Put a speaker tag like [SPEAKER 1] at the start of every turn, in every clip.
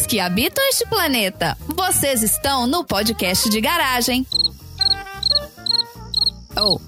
[SPEAKER 1] criaturas que habitam este planeta. Vocês estão no podcast de garagem. Oh.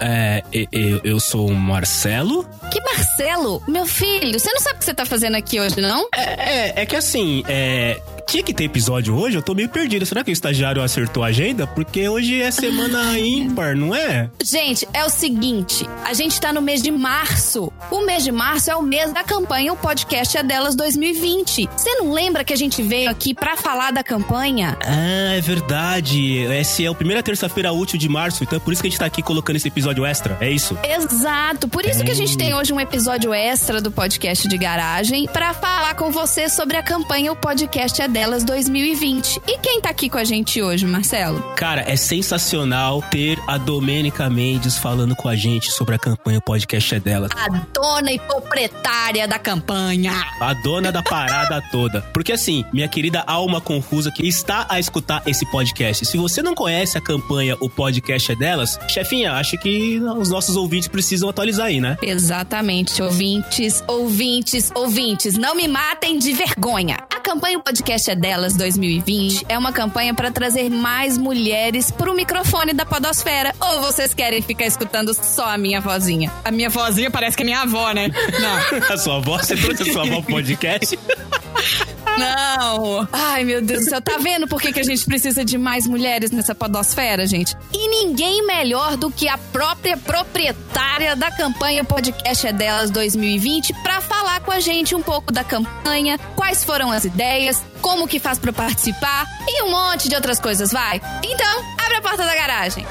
[SPEAKER 2] É, eu, eu sou o Marcelo.
[SPEAKER 1] Que Marcelo? Meu filho, você não sabe o que você tá fazendo aqui hoje, não?
[SPEAKER 2] É, é, é que assim, é, tinha que ter episódio hoje, eu tô meio perdido. Será que o estagiário acertou a agenda? Porque hoje é semana ímpar, não é?
[SPEAKER 1] Gente, é o seguinte: a gente tá no mês de março. O mês de março é o mês da campanha O Podcast é Delas 2020. Você não lembra que a gente veio aqui pra falar da campanha?
[SPEAKER 2] Ah, é verdade. Esse é o primeira terça-feira útil de março, então é por isso que a gente tá aqui colocando esse episódio extra, é isso?
[SPEAKER 1] Exato. Por isso é. que a gente tem hoje um episódio extra do podcast de garagem para falar com você sobre a campanha O Podcast é Delas delas 2020. E quem tá aqui com a gente hoje, Marcelo?
[SPEAKER 2] Cara, é sensacional ter a Domênica Mendes falando com a gente sobre a campanha O Podcast é Delas.
[SPEAKER 1] A dona e proprietária da campanha.
[SPEAKER 2] A dona da parada toda. Porque assim, minha querida alma confusa que está a escutar esse podcast, se você não conhece a campanha O Podcast é Delas, chefinha, acho que os nossos ouvintes precisam atualizar aí, né?
[SPEAKER 1] Exatamente, ouvintes, ouvintes, ouvintes, não me matem de vergonha. A campanha O Podcast é Delas 2020 é uma campanha para trazer mais mulheres pro microfone da podosfera. Ou vocês querem ficar escutando só a minha vozinha? A minha vozinha parece que é minha avó, né?
[SPEAKER 2] Não. a sua avó? Você trouxe a sua avó pro podcast?
[SPEAKER 1] Não. Ai, meu Deus do céu. Tá vendo por que, que a gente precisa de mais mulheres nessa podosfera, gente? E ninguém melhor do que a própria proprietária da campanha Podcast é Delas 2020 para falar com a gente um pouco da campanha, quais foram as ideias, como que faz para participar e um monte de outras coisas, vai? Então, abre a porta da garagem.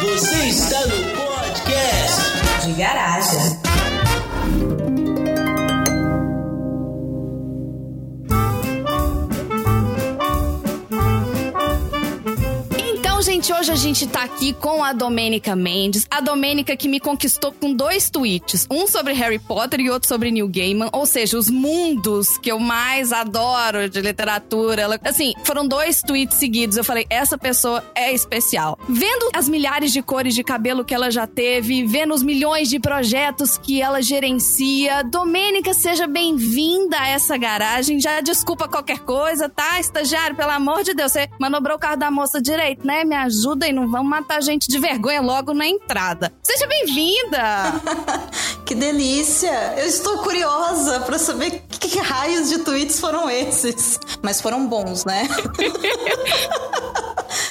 [SPEAKER 3] Você está no garagem.
[SPEAKER 1] Gente, hoje a gente tá aqui com a Domênica Mendes. A Domênica que me conquistou com dois tweets. Um sobre Harry Potter e outro sobre Neil Gaiman. Ou seja, os mundos que eu mais adoro de literatura. Ela, assim, foram dois tweets seguidos. Eu falei, essa pessoa é especial. Vendo as milhares de cores de cabelo que ela já teve, vendo os milhões de projetos que ela gerencia. Domênica, seja bem-vinda a essa garagem. Já desculpa qualquer coisa, tá? Estagiário, pelo amor de Deus, você manobrou o carro da moça direito, né? Me ajuda e não vão matar gente de vergonha logo na entrada. Seja bem-vinda!
[SPEAKER 4] que delícia! Eu estou curiosa para saber que, que raios de tweets foram esses. Mas foram bons, né?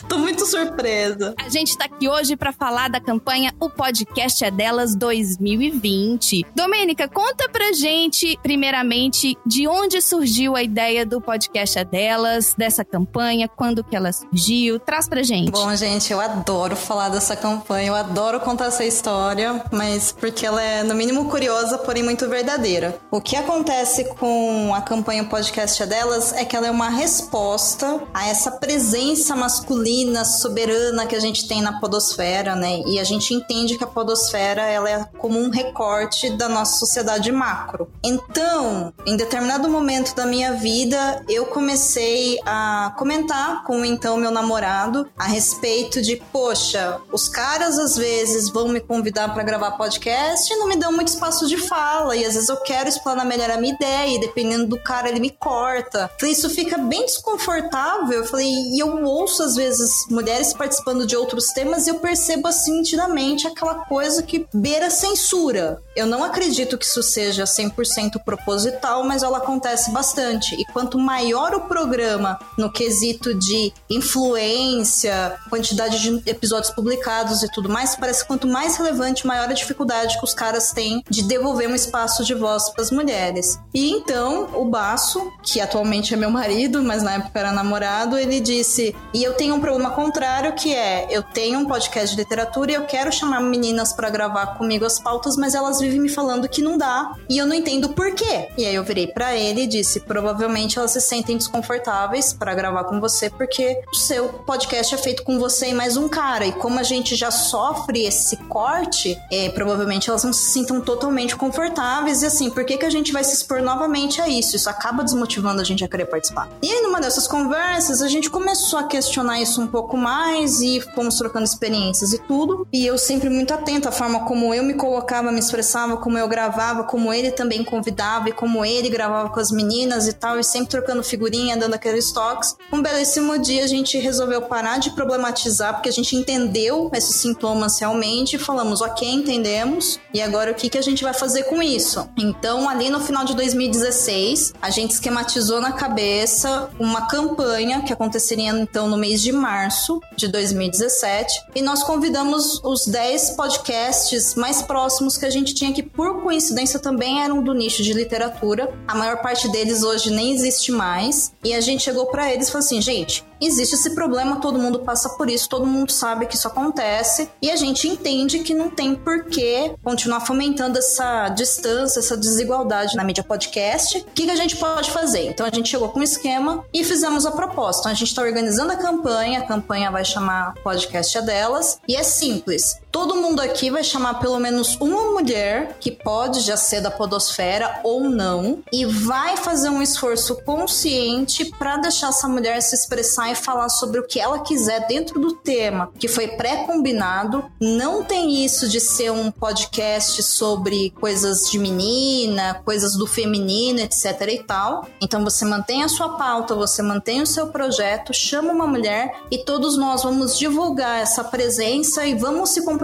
[SPEAKER 4] Tô muito surpresa.
[SPEAKER 1] A gente tá aqui hoje para falar da campanha O Podcast é Delas 2020. Domênica, conta pra gente, primeiramente, de onde surgiu a ideia do Podcast é Delas, dessa campanha, quando que ela surgiu. Traz pra gente.
[SPEAKER 4] Bom, gente, eu adoro falar dessa campanha, eu adoro contar essa história, mas porque ela é, no mínimo, curiosa, porém muito verdadeira. O que acontece com a campanha Podcast é Delas é que ela é uma resposta a essa presença masculina, soberana que a gente tem na podosfera, né? E a gente entende que a podosfera ela é como um recorte da nossa sociedade macro. Então, em determinado momento da minha vida, eu comecei a comentar com então meu namorado a respeito de, poxa, os caras às vezes vão me convidar para gravar podcast e não me dão muito espaço de fala, e às vezes eu quero explanar melhor a minha ideia, e dependendo do cara ele me corta. Então, isso fica bem desconfortável. Eu falei, e eu ouço às vezes mulheres participando de outros temas e eu percebo assim nitidamente aquela coisa que beira censura. Eu não acredito que isso seja 100% proposital, mas ela acontece bastante. E quanto maior o programa no quesito de influência, quantidade de episódios publicados e tudo mais, parece que quanto mais relevante, maior a dificuldade que os caras têm de devolver um espaço de voz para as mulheres. E então, o Baço, que atualmente é meu marido, mas na época era namorado, ele disse: "E eu tenho um problema contrário, que é eu tenho um podcast de literatura e eu quero chamar meninas para gravar comigo as pautas, mas elas vivem me falando que não dá e eu não entendo por quê. E aí eu virei para ele e disse: provavelmente elas se sentem desconfortáveis para gravar com você porque o seu podcast é feito com você e mais um cara. E como a gente já sofre esse corte, é, provavelmente elas não se sintam totalmente confortáveis. E assim, por que, que a gente vai se expor novamente a isso? Isso acaba desmotivando a gente a querer participar. E aí, numa dessas conversas, a gente começou a questionar isso um pouco mais e fomos trocando experiências e tudo. E eu sempre muito atenta à forma como eu me colocava, me expressava, como eu gravava, como ele também convidava e como ele gravava com as meninas e tal, e sempre trocando figurinha, dando aqueles toques. Um belíssimo dia a gente resolveu parar de problematizar, porque a gente entendeu esses sintomas realmente falamos, ok, entendemos, e agora o que, que a gente vai fazer com isso? Então, ali no final de 2016, a gente esquematizou na cabeça uma campanha que aconteceria então no mês de março de 2017, e nós convidamos os 10 podcasts mais próximos que a gente tinha, que por coincidência também eram do nicho de literatura. A maior parte deles hoje nem existe mais. E a gente chegou para eles e falou assim: gente, existe esse problema, todo mundo passa por isso, todo mundo sabe que isso acontece e a gente entende que não tem por que continuar fomentando essa distância, essa desigualdade na mídia podcast. O que, que a gente pode fazer? Então a gente chegou com um esquema e fizemos a proposta. Então, a gente está organizando a campanha, a campanha vai chamar Podcast é Delas e é simples. Todo mundo aqui vai chamar pelo menos uma mulher que pode já ser da podosfera ou não e vai fazer um esforço consciente para deixar essa mulher se expressar e falar sobre o que ela quiser dentro do tema que foi pré-combinado. Não tem isso de ser um podcast sobre coisas de menina, coisas do feminino, etc e tal. Então você mantém a sua pauta, você mantém o seu projeto, chama uma mulher e todos nós vamos divulgar essa presença e vamos se comprometer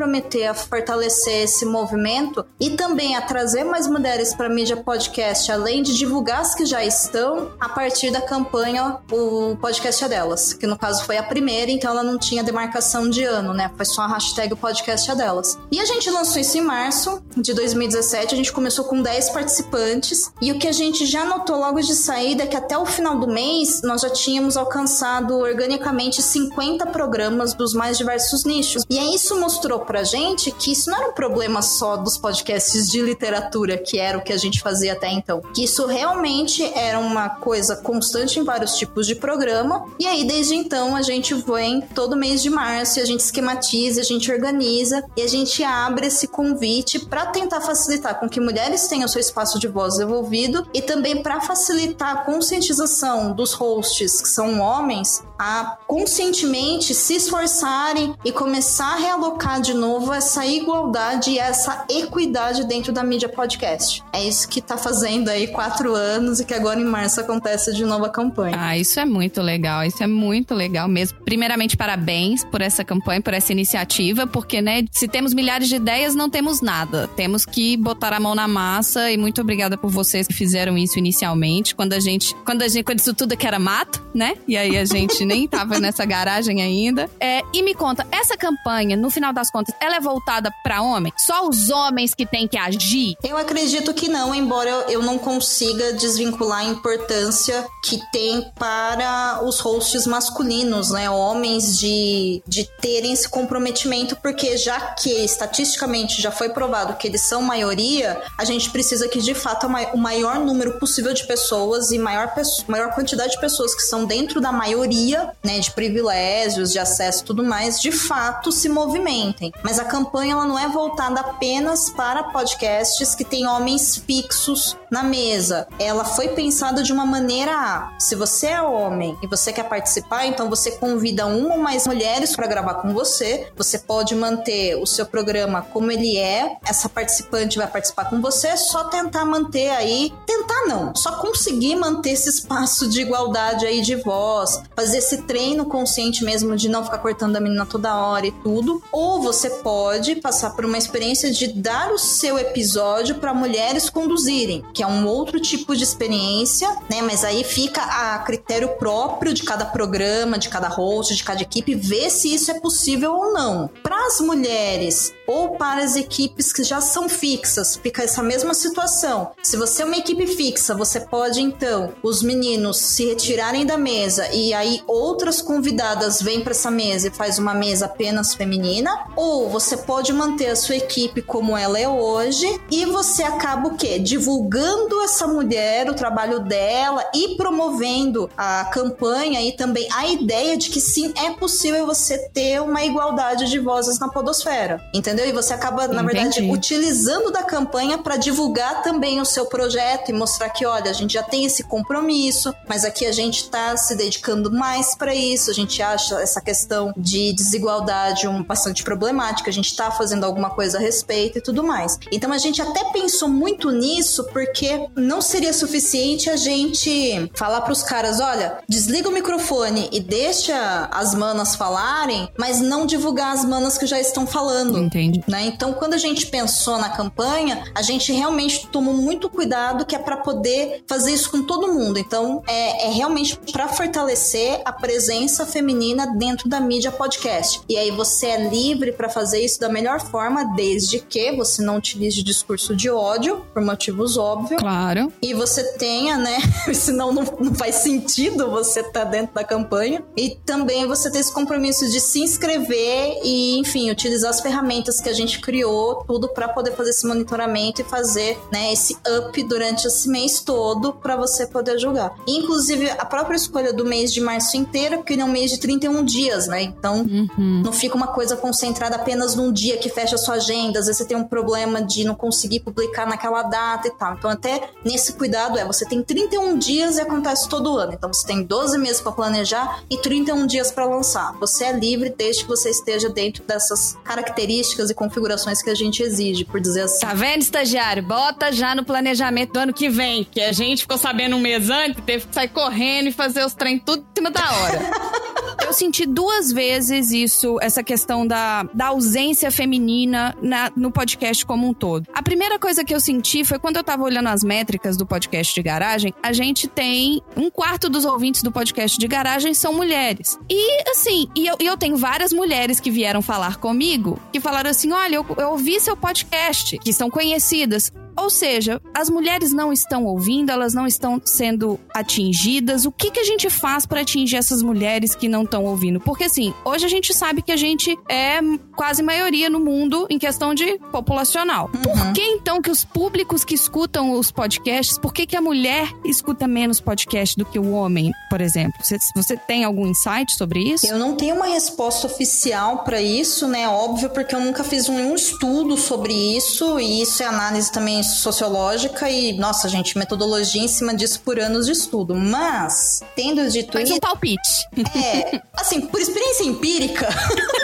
[SPEAKER 4] a fortalecer esse movimento e também a trazer mais mulheres para a mídia podcast, além de divulgar as que já estão a partir da campanha O Podcast é Delas que no caso foi a primeira, então ela não tinha demarcação de ano, né? Foi só a hashtag o podcast é delas. E a gente lançou isso em março de 2017, a gente começou com 10 participantes, e o que a gente já notou logo de saída é que até o final do mês nós já tínhamos alcançado organicamente 50 programas dos mais diversos nichos. E aí isso mostrou pra gente que isso não era um problema só dos podcasts de literatura, que era o que a gente fazia até então. Que isso realmente era uma coisa constante em vários tipos de programa. E aí, desde então a gente vem todo mês de março, a gente esquematiza, a gente organiza e a gente abre esse convite para tentar facilitar com que mulheres tenham seu espaço de voz devolvido e também para facilitar a conscientização dos hosts, que são homens, a conscientemente se esforçarem e começar a realocar de novo essa igualdade e essa equidade dentro da mídia podcast. É isso que tá fazendo aí quatro anos e que agora em março acontece de novo a campanha.
[SPEAKER 1] Ah, isso é muito legal, isso é muito legal mesmo. Primeiramente, parabéns por essa campanha, por essa iniciativa, porque, né, se temos milhares de ideias, não temos nada. Temos que botar a mão na massa e muito obrigada por vocês que fizeram isso inicialmente, quando a gente, quando a gente, quando isso tudo aqui era mato, né? E aí a gente nem tava nessa garagem ainda. É, e me conta, essa campanha, no final das contas, ela é voltada para homem? Só os homens que têm que agir?
[SPEAKER 4] Eu acredito que não, embora eu não consiga desvincular a importância que tem para os hosts masculinos, né, homens de, de terem esse comprometimento, porque já que estatisticamente já foi provado que eles são maioria, a gente precisa que de fato o maior número possível de pessoas e maior, maior quantidade de pessoas que são dentro da maioria, né, de privilégios, de acesso e tudo mais, de fato se movimentem. Mas a campanha ela não é voltada apenas para podcasts que têm homens fixos na mesa. Ela foi pensada de uma maneira a, se você é homem e você quer participar, então você convida uma ou mais mulheres para gravar com você. Você pode manter o seu programa como ele é. Essa participante vai participar com você, é só tentar manter aí, tentar não, só conseguir manter esse espaço de igualdade aí de voz, fazer esse treino consciente mesmo de não ficar cortando a menina toda hora e tudo. Ou você pode passar por uma experiência de dar o seu episódio para mulheres conduzirem, que é um outro tipo de experiência, né? Mas aí fica a critério próprio de cada programa, de cada host, de cada equipe, ver se isso é possível ou não. Para as mulheres ou para as equipes que já são fixas, fica essa mesma situação. Se você é uma equipe fixa, você pode então os meninos se retirarem da mesa e aí outras convidadas vêm para essa mesa e faz uma mesa apenas feminina, ou você pode manter a sua equipe como ela é hoje e você acaba o quê? Divulgando essa mulher, o trabalho dela e promovendo a campanha e também a ideia de que sim, é possível você ter uma igualdade de vozes na podosfera, entendeu? E você acaba, na Entendi. verdade, utilizando da campanha para divulgar também o seu projeto e mostrar que, olha, a gente já tem esse compromisso, mas aqui a gente está se dedicando mais para isso. A gente acha essa questão de desigualdade um bastante problemática, a gente está fazendo alguma coisa a respeito e tudo mais. Então a gente até pensou muito nisso porque não seria suficiente a gente falar para os caras, olha, desliga o microfone e deixa as manas falarem, mas não divulgar as manas que já estão falando.
[SPEAKER 1] Entendi.
[SPEAKER 4] Né? Então, quando a gente pensou na campanha, a gente realmente tomou muito cuidado que é para poder fazer isso com todo mundo. Então, é, é realmente para fortalecer a presença feminina dentro da mídia podcast. E aí você é livre para fazer isso da melhor forma, desde que você não utilize discurso de ódio, por motivos óbvios.
[SPEAKER 1] Claro.
[SPEAKER 4] E você tenha, né? Senão não, não faz sentido você estar tá dentro da campanha. E também você ter esse compromisso de se inscrever e, enfim, utilizar as ferramentas que a gente criou, tudo para poder fazer esse monitoramento e fazer, né, esse up durante esse mês todo para você poder julgar. Inclusive, a própria escolha do mês de março inteiro, porque ele é um mês de 31 dias, né? Então, uhum. não fica uma coisa concentrada apenas num dia que fecha a sua agenda. Às vezes você tem um problema de não conseguir publicar naquela data e tal. Então, até nesse cuidado é, você tem 31 dias e acontece todo ano. Então, você tem 12 meses para planejar e 31 dias para lançar. Você é livre desde que você esteja dentro dessas características e configurações que a gente exige, por dizer assim.
[SPEAKER 1] Tá vendo, estagiário? Bota já no planejamento do ano que vem, que a gente ficou sabendo um mês antes, teve que sair correndo e fazer os trem tudo em cima da hora. Eu senti duas vezes isso, essa questão da, da ausência feminina na, no podcast como um todo. A primeira coisa que eu senti foi quando eu tava olhando as métricas do podcast de garagem, a gente tem um quarto dos ouvintes do podcast de garagem são mulheres. E assim, e eu, e eu tenho várias mulheres que vieram falar comigo que falaram assim: olha, eu, eu ouvi seu podcast, que são conhecidas. Ou seja, as mulheres não estão ouvindo, elas não estão sendo atingidas. O que, que a gente faz para atingir essas mulheres que não estão ouvindo? Porque assim, hoje a gente sabe que a gente é quase maioria no mundo em questão de populacional. Uhum. Por que então que os públicos que escutam os podcasts, por que, que a mulher escuta menos podcast do que o homem, por exemplo? Você, você tem algum insight sobre isso?
[SPEAKER 4] Eu não tenho uma resposta oficial para isso, né? Óbvio, porque eu nunca fiz nenhum estudo sobre isso e isso é análise também sociológica e, nossa, gente, metodologia em cima disso por anos de estudo. Mas, tendo dito
[SPEAKER 1] Faz isso. um palpite.
[SPEAKER 4] É, assim, por experiência empírica.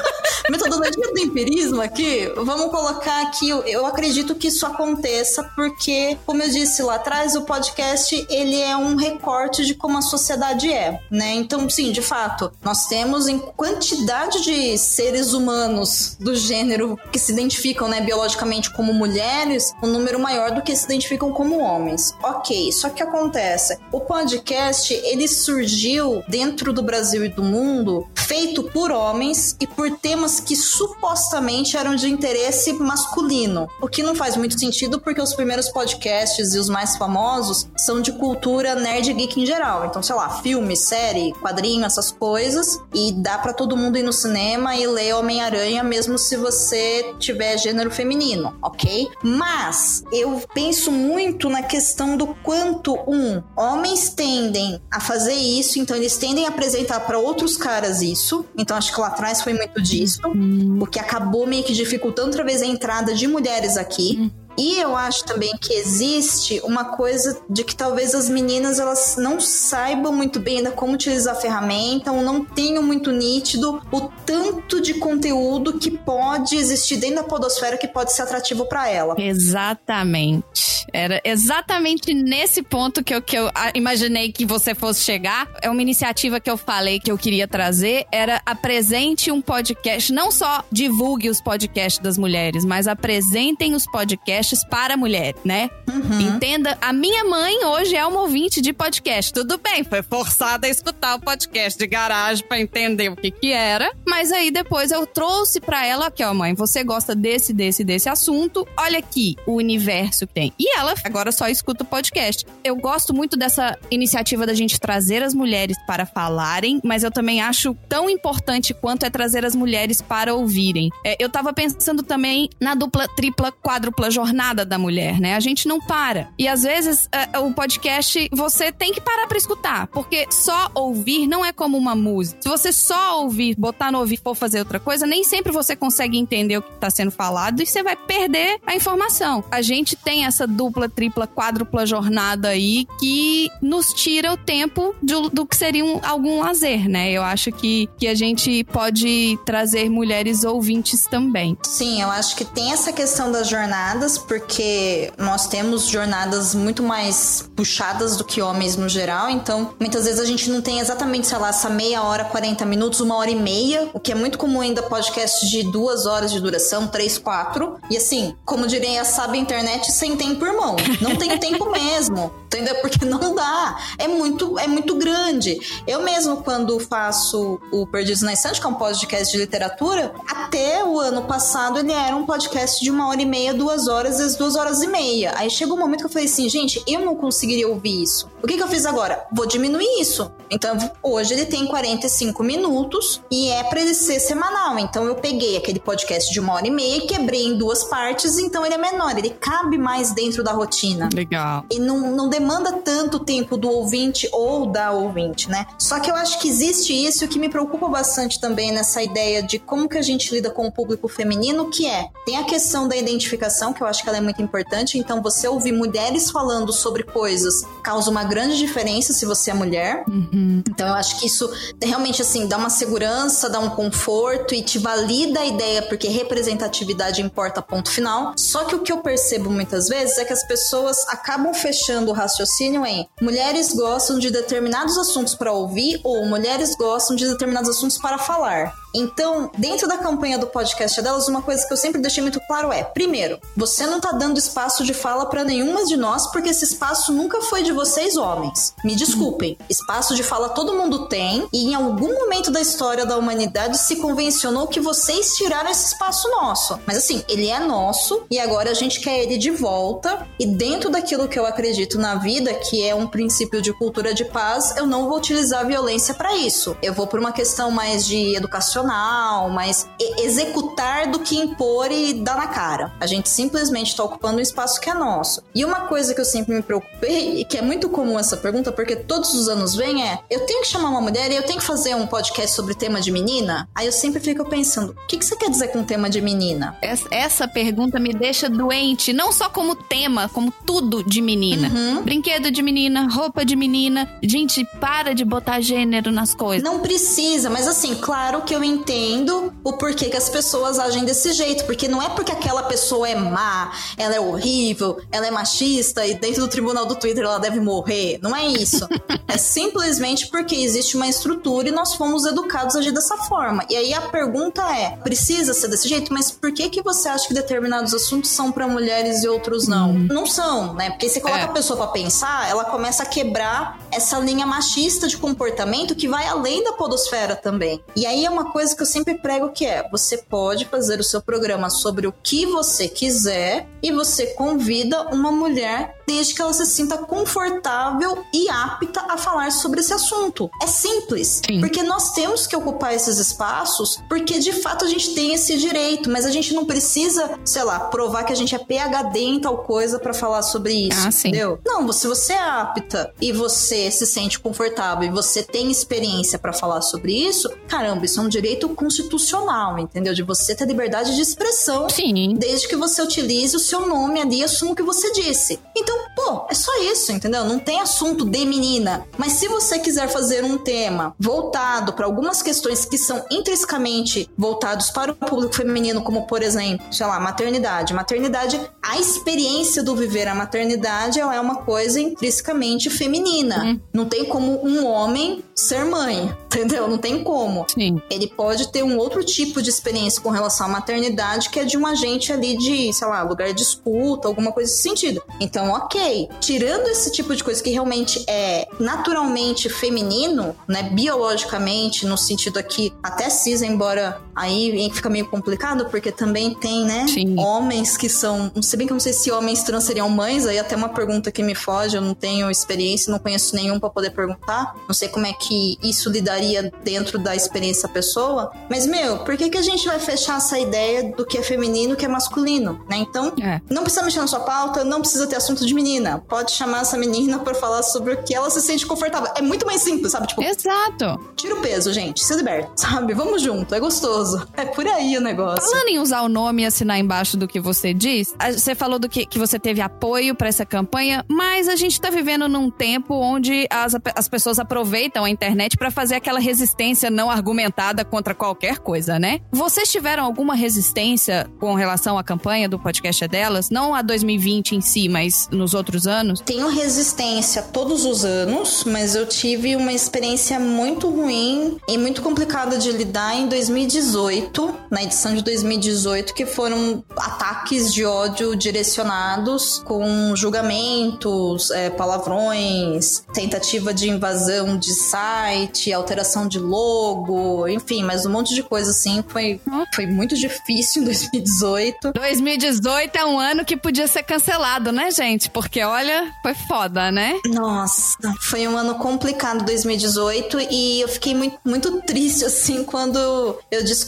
[SPEAKER 4] metodologia do empirismo aqui, vamos colocar aqui, eu acredito que isso aconteça porque, como eu disse lá atrás, o podcast ele é um recorte de como a sociedade é, né? Então, sim, de fato, nós temos em quantidade de seres humanos do gênero que se identificam, né, biologicamente como mulheres, um número maior do que se identificam como homens. Ok, só que acontece, o podcast ele surgiu dentro do Brasil e do mundo feito por homens e por temas que supostamente eram de interesse masculino, o que não faz muito sentido porque os primeiros podcasts e os mais famosos são de cultura nerd geek em geral. Então, sei lá, filme, série, quadrinho, essas coisas, e dá para todo mundo ir no cinema e ler Homem-Aranha mesmo se você tiver gênero feminino, ok? Mas eu penso muito na questão do quanto um homens tendem a fazer isso, então eles tendem a apresentar para outros caras isso. Então acho que lá atrás foi muito disso hum. O que acabou meio que dificultando outra vez a entrada de mulheres aqui. E eu acho também que existe uma coisa de que talvez as meninas elas não saibam muito bem ainda como utilizar a ferramenta, ou não tenham muito nítido o tanto de conteúdo que pode existir dentro da podosfera que pode ser atrativo para ela.
[SPEAKER 1] Exatamente. Era exatamente nesse ponto que eu, que eu imaginei que você fosse chegar. É uma iniciativa que eu falei que eu queria trazer, era apresente um podcast, não só divulgue os podcasts das mulheres, mas apresentem os podcasts podcasts para mulher, né? Uhum. Entenda, a minha mãe hoje é uma ouvinte de podcast. Tudo bem, foi forçada a escutar o podcast de garagem para entender o que que era, mas aí depois eu trouxe para ela, aqui ó, mãe, você gosta desse, desse, desse assunto, olha aqui o universo que tem. E ela agora só escuta o podcast. Eu gosto muito dessa iniciativa da gente trazer as mulheres para falarem, mas eu também acho tão importante quanto é trazer as mulheres para ouvirem. É, eu tava pensando também na dupla, tripla, quádrupla jornada jornada da mulher, né? A gente não para. E às vezes é, o podcast você tem que parar para escutar, porque só ouvir não é como uma música. Se você só ouvir, botar no ouvir for fazer outra coisa, nem sempre você consegue entender o que está sendo falado e você vai perder a informação. A gente tem essa dupla, tripla, quádrupla jornada aí que nos tira o tempo do, do que seria um, algum lazer, né? Eu acho que, que a gente pode trazer mulheres ouvintes também.
[SPEAKER 4] Sim, eu acho que tem essa questão das jornadas, porque nós temos jornadas muito mais puxadas do que homens no geral, então muitas vezes a gente não tem exatamente, sei lá, essa meia hora, 40 minutos, uma hora e meia, o que é muito comum ainda podcast de duas horas de duração, três, quatro. E assim, como diria a internet, sem tempo, irmão. Não tem tempo mesmo. Entendeu? Porque não dá. É muito, é muito grande. Eu mesmo, quando faço o Perdidos na Estante, que é um podcast de literatura, até o ano passado ele era um podcast de uma hora e meia, duas horas, às duas horas e meia. Aí chegou um momento que eu falei assim, gente, eu não conseguiria ouvir isso. O que, que eu fiz agora? Vou diminuir isso. Então, hoje ele tem 45 minutos e é para ele ser semanal. Então, eu peguei aquele podcast de uma hora e meia e quebrei em duas partes, então ele é menor, ele cabe mais dentro da rotina.
[SPEAKER 1] Legal.
[SPEAKER 4] E não, não demanda tanto tempo do ouvinte ou da ouvinte, né? Só que eu acho que existe isso que me preocupa bastante também nessa ideia de como que a gente lida com o público feminino, que é, tem a questão da identificação, que eu acho que ela é muito importante, então você ouvir mulheres falando sobre coisas causa uma grande diferença se você é mulher. Uhum. Então eu acho que isso realmente assim dá uma segurança, dá um conforto e te valida a ideia porque representatividade importa ponto final. Só que o que eu percebo muitas vezes é que as pessoas acabam fechando o raciocínio em mulheres gostam de determinados assuntos para ouvir ou mulheres gostam de determinados assuntos para falar. Então, dentro da campanha do podcast delas, uma coisa que eu sempre deixei muito claro é: primeiro, você não tá dando espaço de fala para nenhuma de nós, porque esse espaço nunca foi de vocês, homens. Me desculpem. Espaço de fala todo mundo tem, e em algum momento da história da humanidade se convencionou que vocês tiraram esse espaço nosso. Mas assim, ele é nosso e agora a gente quer ele de volta. E dentro daquilo que eu acredito na vida, que é um princípio de cultura de paz, eu não vou utilizar a violência para isso. Eu vou por uma questão mais de educação racional, mas executar do que impor e dar na cara. A gente simplesmente está ocupando um espaço que é nosso. E uma coisa que eu sempre me preocupei, e que é muito comum essa pergunta, porque todos os anos vem, é: eu tenho que chamar uma mulher e eu tenho que fazer um podcast sobre tema de menina? Aí eu sempre fico pensando: o que, que você quer dizer com tema de menina?
[SPEAKER 1] Essa pergunta me deixa doente, não só como tema, como tudo de menina. Uhum. Brinquedo de menina, roupa de menina. Gente, para de botar gênero nas coisas.
[SPEAKER 4] Não precisa, mas assim, claro que eu entendo o porquê que as pessoas agem desse jeito, porque não é porque aquela pessoa é má, ela é horrível, ela é machista e dentro do tribunal do Twitter ela deve morrer. Não é isso. é simplesmente porque existe uma estrutura e nós fomos educados a agir dessa forma. E aí a pergunta é: precisa ser desse jeito? Mas por que que você acha que determinados assuntos são para mulheres e outros não? Uhum. Não são, né? Porque você coloca é. a pessoa para pensar, ela começa a quebrar essa linha machista de comportamento que vai além da podosfera também. E aí é uma coisa coisa que eu sempre prego que é: você pode fazer o seu programa sobre o que você quiser e você convida uma mulher desde que ela se sinta confortável e apta a falar sobre esse assunto. É simples, Sim. porque nós temos que ocupar esses espaços porque de fato a gente tem esse direito, mas a gente não precisa, sei lá, provar que a gente é PhD em tal coisa para falar sobre isso, ah, entendeu? Não, se você é apta e você se sente confortável e você tem experiência para falar sobre isso, caramba, isso é um direito constitucional, entendeu? De você ter liberdade de expressão,
[SPEAKER 1] Sim.
[SPEAKER 4] desde que você utilize o seu nome ali e assuma o que você disse. Então, pô, é só isso, entendeu? Não tem assunto de menina. Mas se você quiser fazer um tema voltado para algumas questões que são intrinsecamente voltados para o público feminino, como por exemplo, sei lá, maternidade. Maternidade, a experiência do viver a maternidade, ela é uma coisa intrinsecamente feminina. Uhum. Não tem como um homem ser mãe, entendeu? Não tem como.
[SPEAKER 1] Sim.
[SPEAKER 4] Ele pode ter um outro tipo de experiência com relação à maternidade que é de um agente ali de, sei lá, lugar de escuta, alguma coisa desse sentido. Então, ok. Tirando esse tipo de coisa que realmente é naturalmente feminino, né, biologicamente, no sentido aqui, até cis, embora aí fica meio complicado, porque também tem, né,
[SPEAKER 1] Sim.
[SPEAKER 4] homens que são, não sei bem que eu não sei se homens trans seriam mães, aí até uma pergunta que me foge, eu não tenho experiência, não conheço nenhum para poder perguntar, não sei como é que isso lidaria dentro da experiência pessoa. Mas, meu, por que, que a gente vai fechar essa ideia do que é feminino, que é masculino, né? Então,
[SPEAKER 1] É.
[SPEAKER 4] não precisa mexer na sua pauta, não precisa ter assunto de menina. Pode chamar essa menina pra falar sobre o que ela se sente confortável. É muito mais simples, sabe? Tipo,
[SPEAKER 1] Exato.
[SPEAKER 4] tira o peso, gente. Se liberta, sabe? Vamos junto, é gostoso. É por aí o negócio.
[SPEAKER 1] Falando em usar o nome e assinar embaixo do que você diz, você falou do que, que você teve apoio pra essa campanha, mas a gente tá vivendo num tempo onde as, as pessoas aproveitam a internet pra fazer aquela resistência não argumentada contra qualquer coisa, né? Vocês tiveram alguma resistência com relação à campanha do podcast é delas? Não a 2020 em si, mas nos outros anos?
[SPEAKER 4] Tenho resistência todos os anos, mas eu tive uma experiência muito ruim e muito complicada de lidar em 2018, na edição de 2018, que foram ataques de ódio direcionados com julgamentos, é, palavrões, tentativa de invasão de site, alteração de logo, enfim, mas um monte de coisa assim. Foi, foi muito difícil em 2018.
[SPEAKER 1] 2018 é um ano que podia ser cancelado, né, gente? Porque olha, foi foda, né?
[SPEAKER 4] Nossa, foi um ano complicado 2018 e eu fiquei muito, muito triste assim quando eu descobri,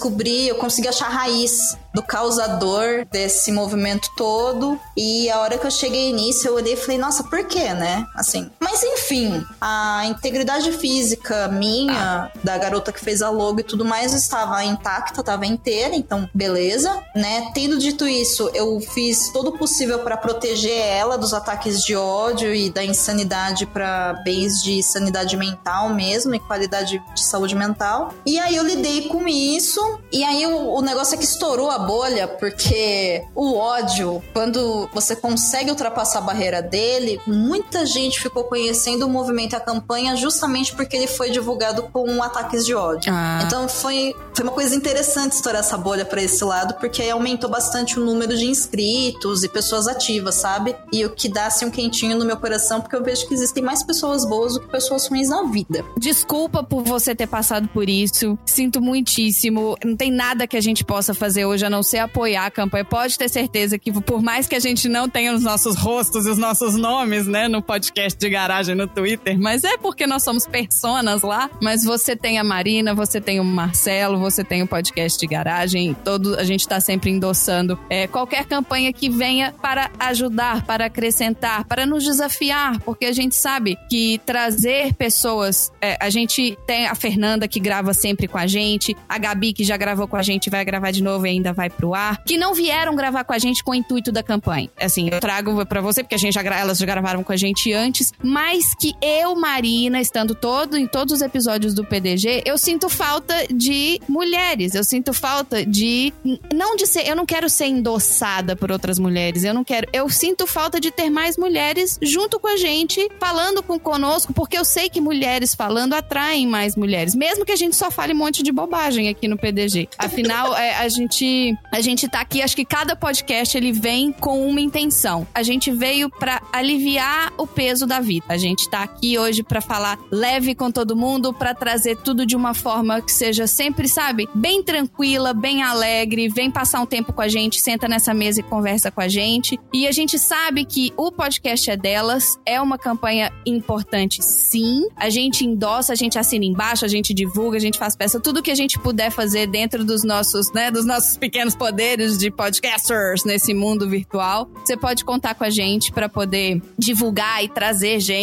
[SPEAKER 4] eu consegui achar a raiz do causador desse movimento todo e a hora que eu cheguei nisso eu olhei e falei, nossa, por quê, né? Assim, mas enfim, a integridade física minha, da garota que fez a logo e tudo mais, estava intacta, estava inteira, então beleza, né? Tendo dito isso, eu fiz todo o possível para proteger ela dos ataques de ódio e da insanidade para bens de sanidade mental mesmo e qualidade de saúde mental. E aí eu lidei com isso, e aí o, o negócio é que estourou a bolha, porque o ódio, quando você consegue ultrapassar a barreira dele, muita gente ficou conhecendo o movimento e a campanha justamente porque ele foi divulgado com ataques de ódio.
[SPEAKER 1] Ah.
[SPEAKER 4] Então foi, foi uma coisa interessante estourar essa bolha para esse lado, porque aí aumentou bastante o número de inscritos e pessoas ativas, sabe? E o que dá assim um quentinho no meu coração, porque eu vejo que existem mais pessoas boas do que pessoas ruins na vida.
[SPEAKER 1] Desculpa por você ter passado por isso. Sinto muitíssimo. Não tem nada que a gente possa fazer hoje a não ser apoiar a campanha. Pode ter certeza que, por mais que a gente não tenha os nossos rostos e os nossos nomes, né, no podcast de garagem no Twitter, mas é porque nós somos personas lá. Mas você tem a Marina, você tem o Marcelo, você tem o podcast de garagem. Todo, a gente tá sempre endossando é, qualquer campanha que venha para ajudar, para acrescentar, para nos desafiar, porque a gente sabe que trazer pessoas. é, a gente tem a Fernanda que grava sempre com a gente, a Gabi que já gravou com a gente, vai gravar de novo e ainda vai pro ar, que não vieram gravar com a gente com o intuito da campanha. Assim, eu trago pra você, porque a gente já, elas já gravaram com a gente antes, mas que eu, Marina, estando todo em todos os episódios do PDG, eu sinto falta de mulheres, eu sinto falta de. Não de ser. Eu não quero ser endossada por outras mulheres, eu não quero. Eu sinto falta de ter mais mulheres junto com a gente, falando com conosco, porque eu sei que mulheres falando atraem mais mulheres, mesmo que a gente só fale um monte de bobagem aqui no PDG. Afinal, é, a gente a gente tá aqui, acho que cada podcast ele vem com uma intenção. A gente veio pra aliviar o peso da vida. A gente tá aqui hoje pra falar leve com todo mundo, pra trazer tudo de uma forma que seja sempre, sabe, bem tranquila, bem alegre, vem passar um tempo com a gente, senta nessa mesa e conversa com a gente. E a gente sabe que o podcast é delas, é uma campanha importante, sim. A gente endossa, a gente assina embaixo, a gente divulga, a gente faz peça, tudo que a gente puder fazer dentro dos nossos, né, dos nossos pequenos poderes de podcasters nesse mundo virtual. Você pode contar com a gente para poder divulgar e trazer gente.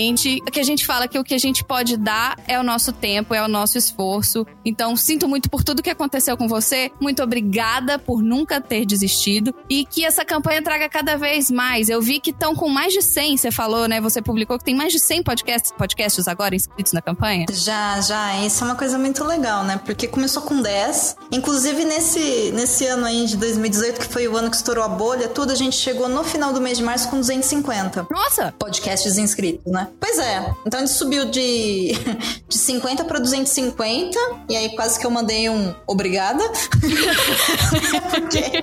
[SPEAKER 1] O que a gente fala que o que a gente pode dar é o nosso tempo, é o nosso esforço. Então, sinto muito por tudo que aconteceu com você. Muito obrigada por nunca ter desistido e que essa campanha traga cada vez mais. Eu vi que estão com mais de 100, você falou, né? Você publicou que tem mais de 100 podcasts, podcasts agora inscritos na campanha.
[SPEAKER 4] Já, já, isso é uma coisa muito legal, né? Porque começou com 10. Inclusive, nesse, nesse ano aí de 2018, que foi o ano que estourou a bolha, tudo, a gente chegou no final do mês de março com 250
[SPEAKER 1] Nossa!
[SPEAKER 4] podcasts inscritos, né? Pois é. Então gente subiu de, de 50 para 250. E aí quase que eu mandei um obrigada. Porque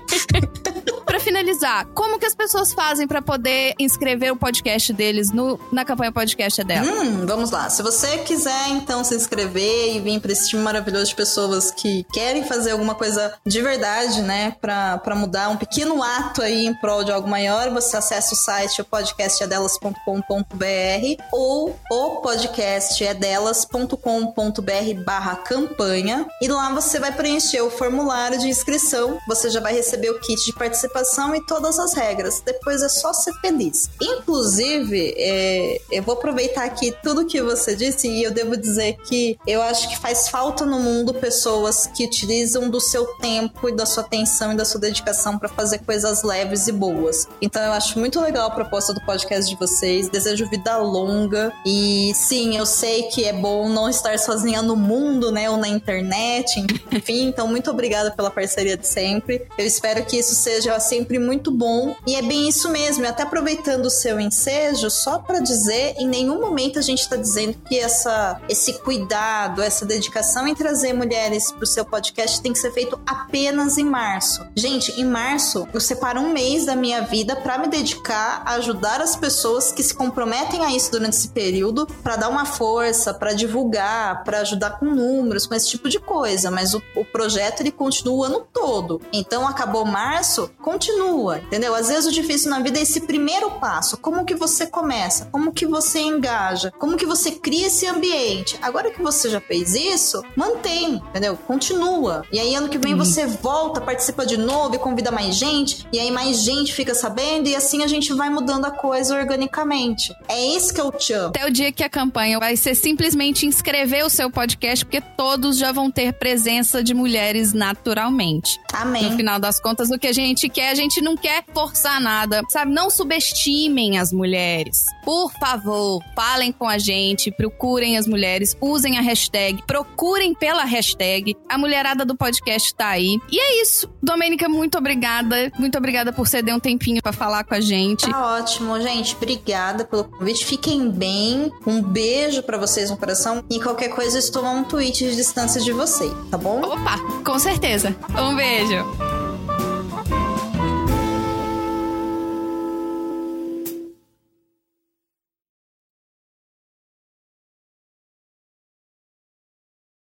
[SPEAKER 1] Pra finalizar, como que as pessoas fazem para poder inscrever o podcast deles no, na campanha podcast dela?
[SPEAKER 4] Hum, vamos lá. Se você quiser, então, se inscrever e vir para esse time maravilhoso de pessoas que querem fazer alguma coisa de verdade, né, para mudar um pequeno ato aí em prol de algo maior, você acessa o site podcastedelas.com.br ou o podcastedelas.com.br barra campanha e lá você vai preencher o formulário de inscrição, você já vai receber o kit de participação e todas as regras. Depois é só ser feliz. Inclusive, é, eu vou aproveitar aqui tudo que você disse e eu devo dizer que eu acho que faz falta no mundo pessoas que utilizam do seu tempo e da sua atenção e da sua dedicação para fazer coisas leves e boas. Então eu acho muito legal a proposta do podcast de vocês. Desejo vida longa e sim, eu sei que é bom não estar sozinha no mundo, né, ou na internet, enfim. Então muito obrigada pela parceria de sempre. Eu espero que isso seja sempre muito bom e é bem isso mesmo. E até aproveitando o seu ensejo, só para dizer, em nenhum momento a gente está dizendo que essa esse cuidado, essa dedicação em trazer mulheres para o seu podcast tem que ser feito apenas em março. Gente, em março eu separo um mês da minha vida para me dedicar a ajudar as pessoas que se comprometem a isso durante esse período, para dar uma força, para divulgar, para ajudar com números, com esse tipo de coisa. Mas o, o projeto ele continua o ano todo. Então acabou março, continua, entendeu? Às vezes o difícil na vida é esse primeiro passo. Como que você começa? Como que você engaja? Como que você cria esse ambiente? Agora que você já fez isso, mantém, entendeu? Continua. E aí ano que vem você volta, participa de novo e convida mais gente, e aí mais gente fica sabendo e assim a gente vai mudando a coisa organicamente. É isso que eu te amo.
[SPEAKER 1] Até o dia que a campanha vai ser simplesmente inscrever o seu podcast, porque todos já vão ter presença de mulheres naturalmente.
[SPEAKER 4] Amém.
[SPEAKER 1] No final das contas, o que a gente quer, a gente não quer forçar nada, sabe? Não subestimem as mulheres. Por favor, falem com a gente, procurem as mulheres, usem a hashtag, procurem pela hashtag. A mulherada do podcast tá aí. E é isso. Domênica, muito obrigada. Muito obrigada por ceder um tempinho para falar com a gente.
[SPEAKER 4] Tá ótimo, gente. Obrigada pelo convite. Fiquem bem. Um beijo para vocês no coração. E qualquer coisa, estou a um tweet de distância de vocês, tá bom?
[SPEAKER 1] Opa, com certeza. Um beijo.